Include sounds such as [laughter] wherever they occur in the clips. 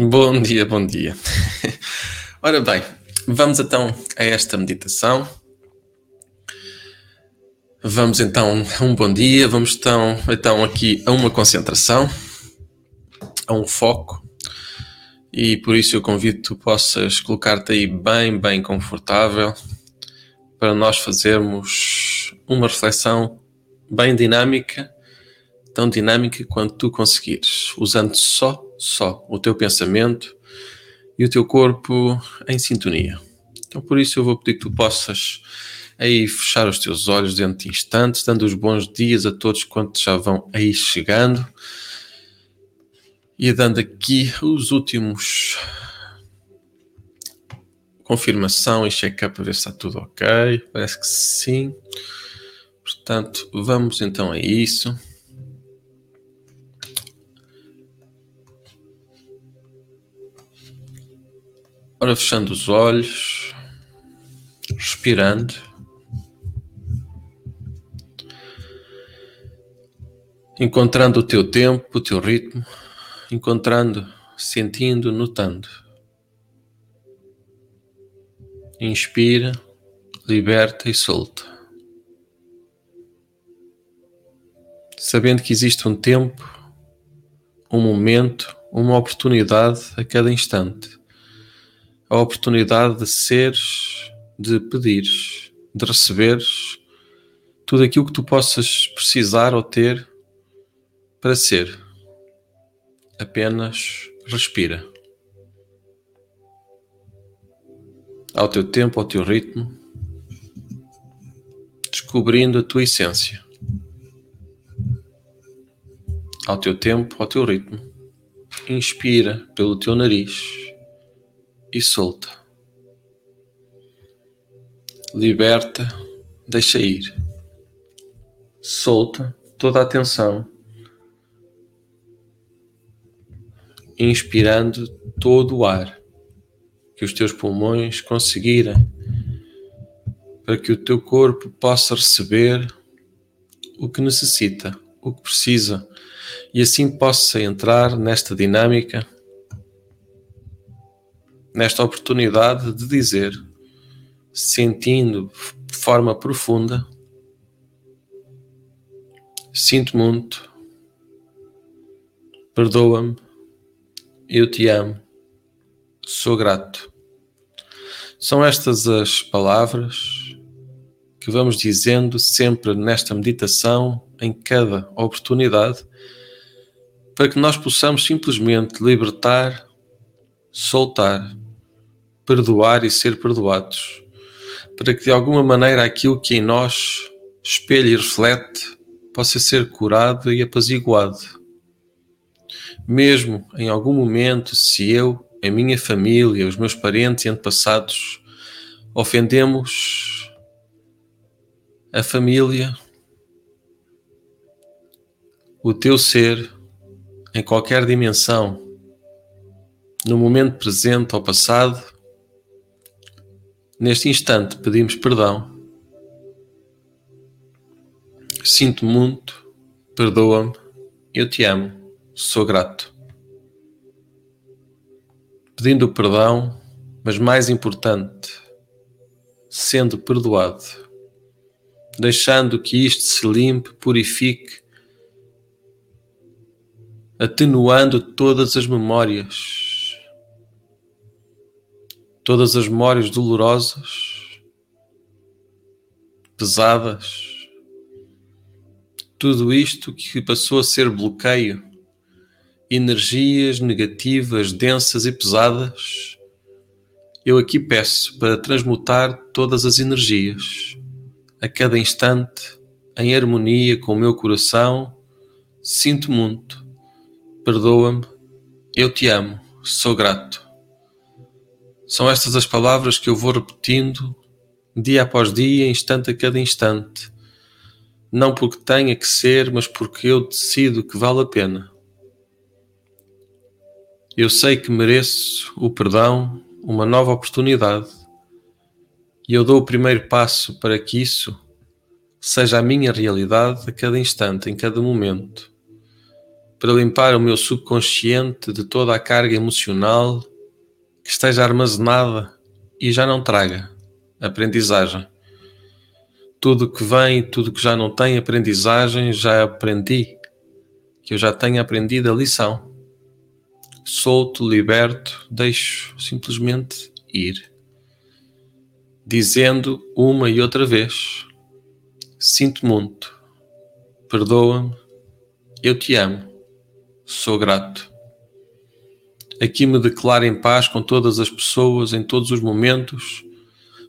Bom dia, bom dia. [laughs] Ora bem, vamos então a esta meditação. Vamos então a um bom dia, vamos então, então aqui a uma concentração, a um foco. E por isso eu convido que tu possas colocar-te aí bem, bem confortável para nós fazermos uma reflexão bem dinâmica, tão dinâmica quanto tu conseguires, usando só só o teu pensamento e o teu corpo em sintonia. Então, por isso, eu vou pedir que tu possas aí fechar os teus olhos dentro de instantes, dando os bons dias a todos quantos já vão aí chegando e dando aqui os últimos confirmação e check-up para ver se está tudo ok. Parece que sim. Portanto, vamos então a isso. Ora, fechando os olhos, respirando. Encontrando o teu tempo, o teu ritmo, encontrando, sentindo, notando. Inspira, liberta e solta. Sabendo que existe um tempo, um momento, uma oportunidade a cada instante a oportunidade de seres, de pedires, de receberes tudo aquilo que tu possas precisar ou ter para ser. Apenas respira. Ao teu tempo, ao teu ritmo, descobrindo a tua essência. Ao teu tempo, ao teu ritmo, inspira pelo teu nariz e solta. Liberta, deixa ir. Solta toda a tensão. Inspirando todo o ar que os teus pulmões conseguirem para que o teu corpo possa receber o que necessita, o que precisa e assim possa entrar nesta dinâmica nesta oportunidade de dizer, sentindo de forma profunda: Sinto muito, perdoa-me, eu te amo, sou grato. São estas as palavras que vamos dizendo sempre nesta meditação, em cada oportunidade, para que nós possamos simplesmente libertar, soltar perdoar e ser perdoados, para que de alguma maneira aquilo que em nós espelha e reflete possa ser curado e apaziguado. Mesmo em algum momento, se eu, a minha família, os meus parentes e antepassados ofendemos a família, o teu ser, em qualquer dimensão, no momento presente ou passado, Neste instante pedimos perdão. Sinto muito, perdoa-me, eu te amo, sou grato. Pedindo perdão, mas mais importante, sendo perdoado, deixando que isto se limpe, purifique, atenuando todas as memórias todas as memórias dolorosas, pesadas, tudo isto que passou a ser bloqueio, energias negativas, densas e pesadas, eu aqui peço para transmutar todas as energias, a cada instante, em harmonia com o meu coração. Sinto muito, perdoa-me, eu te amo, sou grato. São estas as palavras que eu vou repetindo dia após dia, instante a cada instante. Não porque tenha que ser, mas porque eu decido que vale a pena. Eu sei que mereço o perdão, uma nova oportunidade, e eu dou o primeiro passo para que isso seja a minha realidade a cada instante, em cada momento. para limpar o meu subconsciente de toda a carga emocional que esteja armazenada e já não traga aprendizagem. Tudo que vem, tudo que já não tem aprendizagem, já aprendi, que eu já tenho aprendido a lição. Solto, liberto, deixo simplesmente ir. Dizendo uma e outra vez: Sinto muito, perdoa-me, eu te amo, sou grato. Aqui me declaro em paz com todas as pessoas em todos os momentos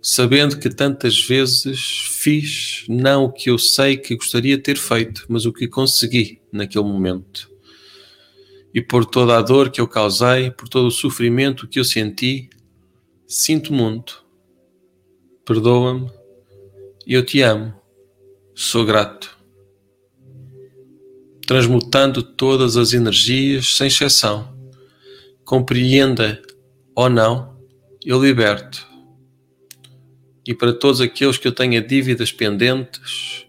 sabendo que tantas vezes fiz não o que eu sei que gostaria de ter feito, mas o que consegui naquele momento. E por toda a dor que eu causei, por todo o sofrimento que eu senti, sinto muito. Perdoa-me, eu te amo, sou grato. Transmutando todas as energias, sem exceção, compreenda ou não, eu liberto e para todos aqueles que eu tenha dívidas pendentes,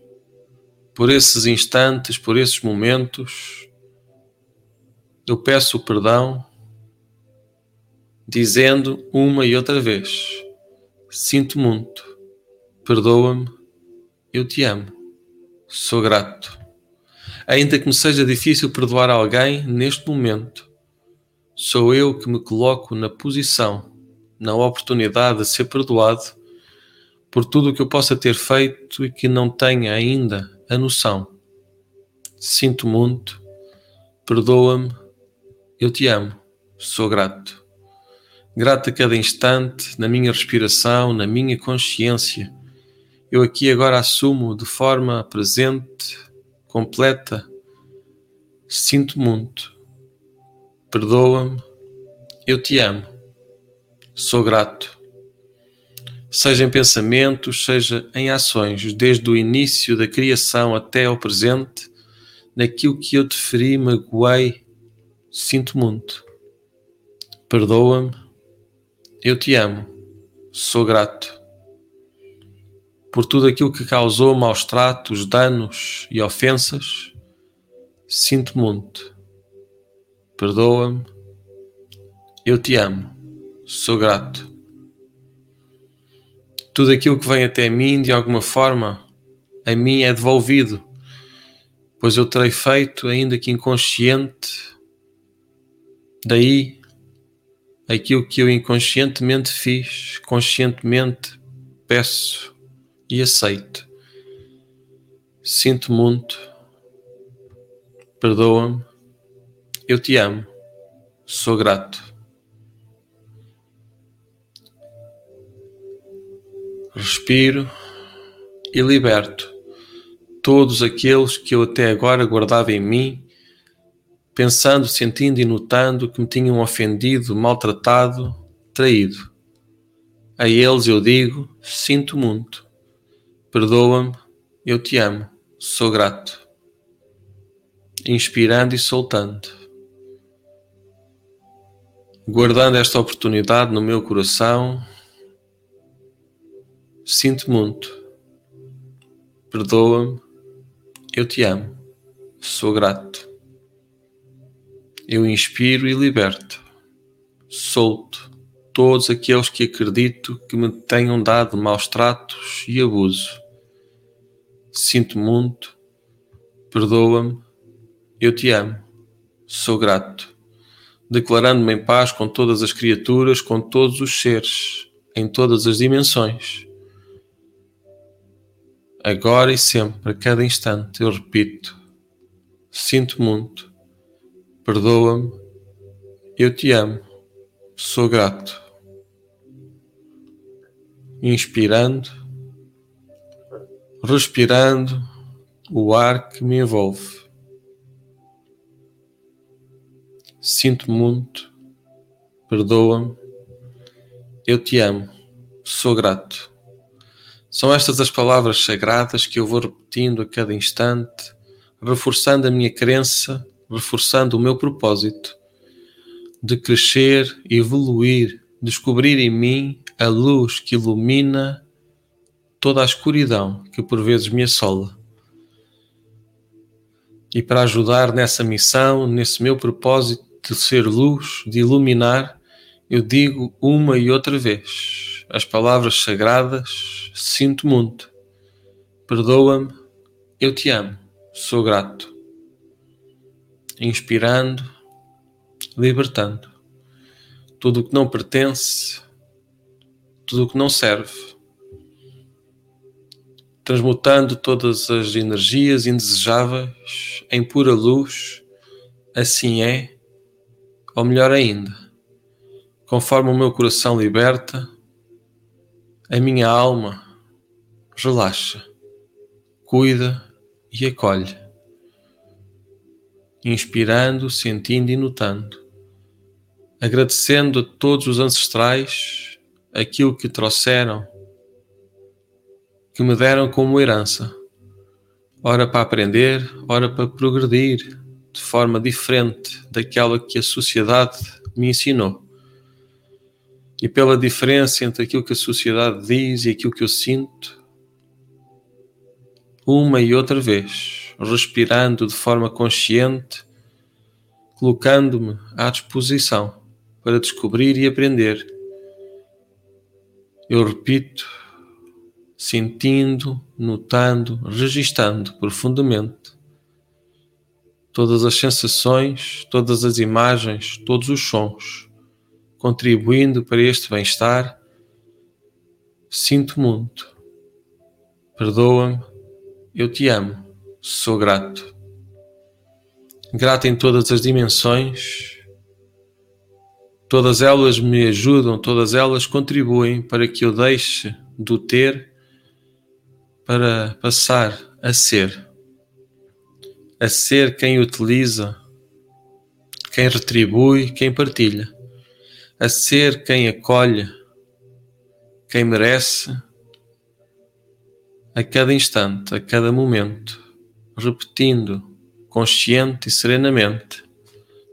por esses instantes, por esses momentos, eu peço perdão, dizendo uma e outra vez: Sinto muito, perdoa-me, eu te amo, sou grato. Ainda que me seja difícil perdoar alguém neste momento, sou eu que me coloco na posição, na oportunidade de ser perdoado por tudo o que eu possa ter feito e que não tenha ainda a noção. Sinto muito, perdoa-me, eu te amo, sou grato. Grato a cada instante, na minha respiração, na minha consciência. Eu aqui agora assumo de forma presente, completa. Sinto muito, perdoa-me, eu te amo, sou grato seja em pensamentos, seja em ações, desde o início da criação até ao presente, naquilo que eu te feri, magoei, sinto muito. Perdoa-me, eu te amo, sou grato. Por tudo aquilo que causou maus tratos, danos e ofensas, sinto muito. Perdoa-me, eu te amo, sou grato. Tudo aquilo que vem até mim, de alguma forma, a mim é devolvido, pois eu terei feito, ainda que inconsciente, daí aquilo que eu inconscientemente fiz, conscientemente peço e aceito. Sinto muito, perdoa-me, eu te amo, sou grato. respiro e liberto todos aqueles que eu até agora guardava em mim, pensando, sentindo e notando que me tinham ofendido, maltratado, traído. A eles eu digo: sinto muito, perdoa-me, eu te amo, sou grato. Inspirando e soltando. Guardando esta oportunidade no meu coração, Sinto muito. Perdoa-me. Eu te amo. Sou grato. Eu inspiro e liberto. Solto todos aqueles que acredito que me tenham dado maus tratos e abuso. Sinto muito. Perdoa-me. Eu te amo. Sou grato. Declarando-me em paz com todas as criaturas, com todos os seres, em todas as dimensões Agora e sempre, a cada instante, eu repito: sinto muito, perdoa-me, eu te amo, sou grato. Inspirando, respirando o ar que me envolve. Sinto muito, perdoa-me, eu te amo, sou grato. São estas as palavras sagradas que eu vou repetindo a cada instante, reforçando a minha crença, reforçando o meu propósito de crescer, evoluir, descobrir em mim a luz que ilumina toda a escuridão que por vezes me assola. E para ajudar nessa missão, nesse meu propósito de ser luz, de iluminar, eu digo uma e outra vez as palavras sagradas: sinto muito, perdoa-me, eu te amo, sou grato. Inspirando, libertando. Tudo o que não pertence, tudo o que não serve, transmutando todas as energias indesejáveis em pura luz, assim é, ou melhor ainda, conforme o meu coração liberta, a minha alma relaxa, cuida e acolhe, inspirando, sentindo e notando, agradecendo a todos os ancestrais aquilo que trouxeram, que me deram como herança, ora para aprender, ora para progredir de forma diferente daquela que a sociedade me ensinou e pela diferença entre aquilo que a sociedade diz e aquilo que eu sinto, uma e outra vez, respirando de forma consciente, colocando-me à disposição para descobrir e aprender. Eu repito, sentindo, notando, registando profundamente todas as sensações, todas as imagens, todos os sons contribuindo para este bem-estar, sinto muito. Perdoa-me, eu te amo, sou grato. Grato em todas as dimensões, todas elas me ajudam, todas elas contribuem para que eu deixe do ter para passar a ser. A ser quem utiliza, quem retribui, quem partilha a ser quem acolhe, quem merece, a cada instante, a cada momento, repetindo consciente e serenamente: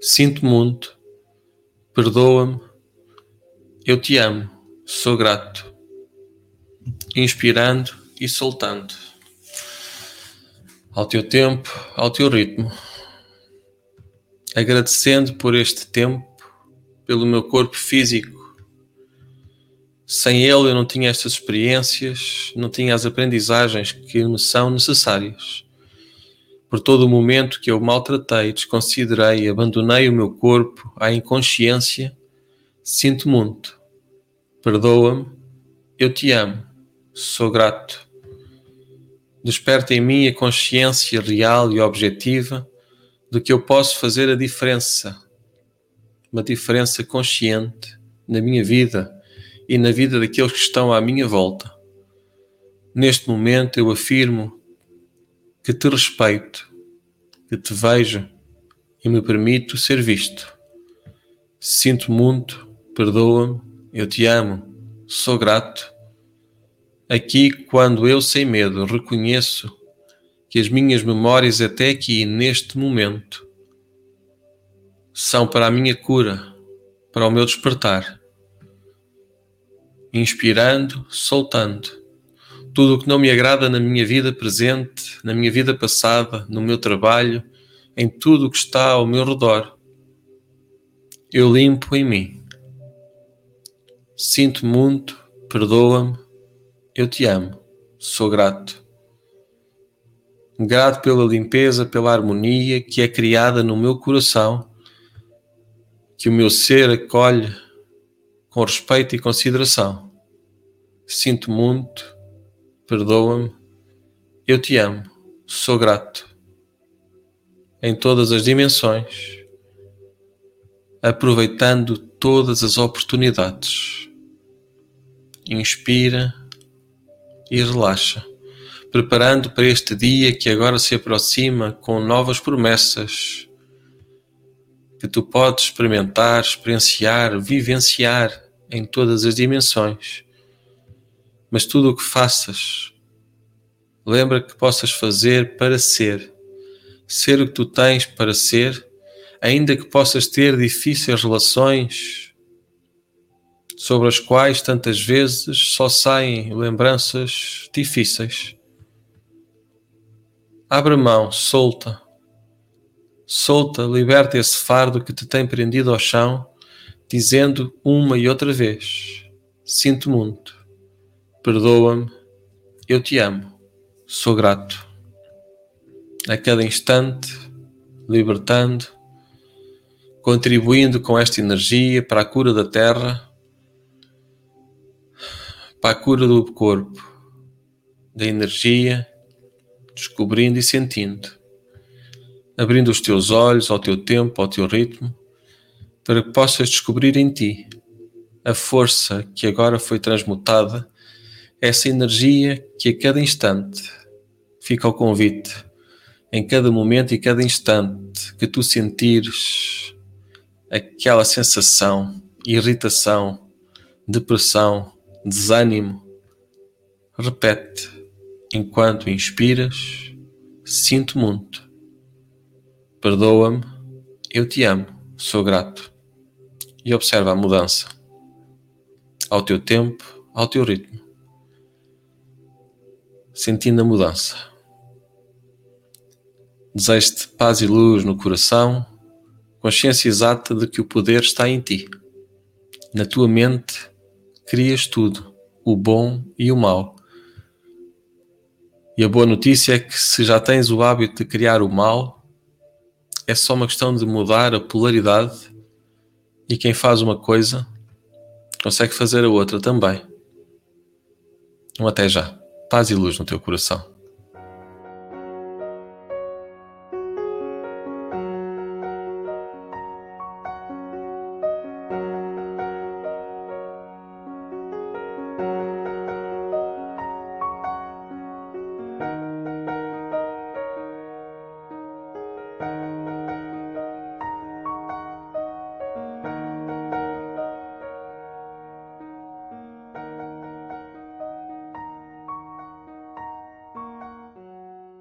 Sinto muito, perdoa-me, eu te amo, sou grato. Inspirando e soltando. Ao teu tempo, ao teu ritmo. Agradecendo por este tempo pelo meu corpo físico. Sem ele eu não tinha estas experiências, não tinha as aprendizagens que me são necessárias. Por todo o momento que eu maltratei, desconsiderei, abandonei o meu corpo à inconsciência, sinto muito. Perdoa-me, eu te amo, sou grato. Desperta em mim a consciência real e objetiva de que eu posso fazer a diferença uma diferença consciente na minha vida e na vida daqueles que estão à minha volta. Neste momento eu afirmo que te respeito, que te vejo e me permito ser visto. Sinto muito, perdoa-me, eu te amo, sou grato. Aqui, quando eu sem medo reconheço que as minhas memórias até aqui, neste momento, são para a minha cura, para o meu despertar. Inspirando, soltando. Tudo o que não me agrada na minha vida presente, na minha vida passada, no meu trabalho, em tudo o que está ao meu redor. Eu limpo em mim. Sinto muito, perdoa-me, eu te amo, sou grato. Grato pela limpeza, pela harmonia que é criada no meu coração que o meu ser acolhe com respeito e consideração. Sinto muito, perdoa-me, eu te amo, sou grato. Em todas as dimensões, aproveitando todas as oportunidades. Inspira e relaxa, preparando para este dia que agora se aproxima com novas promessas que tu podes experimentar, experienciar, vivenciar em todas as dimensões. Mas tudo o que faças, lembra que possas fazer para ser. Ser o que tu tens para ser, ainda que possas ter difíceis relações sobre as quais tantas vezes só saem lembranças difíceis. Abre mão, solta, Solta, liberta esse fardo que te tem prendido ao chão, dizendo uma e outra vez: Sinto muito, perdoa-me, eu te amo, sou grato. A cada instante, libertando, contribuindo com esta energia para a cura da terra, para a cura do corpo, da energia, descobrindo e sentindo. Abrindo os teus olhos ao teu tempo, ao teu ritmo, para que possas descobrir em ti a força que agora foi transmutada, essa energia que a cada instante fica ao convite, em cada momento e cada instante que tu sentires aquela sensação, irritação, depressão, desânimo, repete enquanto inspiras: Sinto muito Perdoa-me, eu te amo, sou grato. E observa a mudança. Ao teu tempo, ao teu ritmo. Sentindo a mudança. Desejo-te paz e luz no coração, consciência exata de que o poder está em ti. Na tua mente, crias tudo, o bom e o mau. E a boa notícia é que se já tens o hábito de criar o mal, é só uma questão de mudar a polaridade e quem faz uma coisa consegue fazer a outra também. Um até já. Paz e luz no teu coração.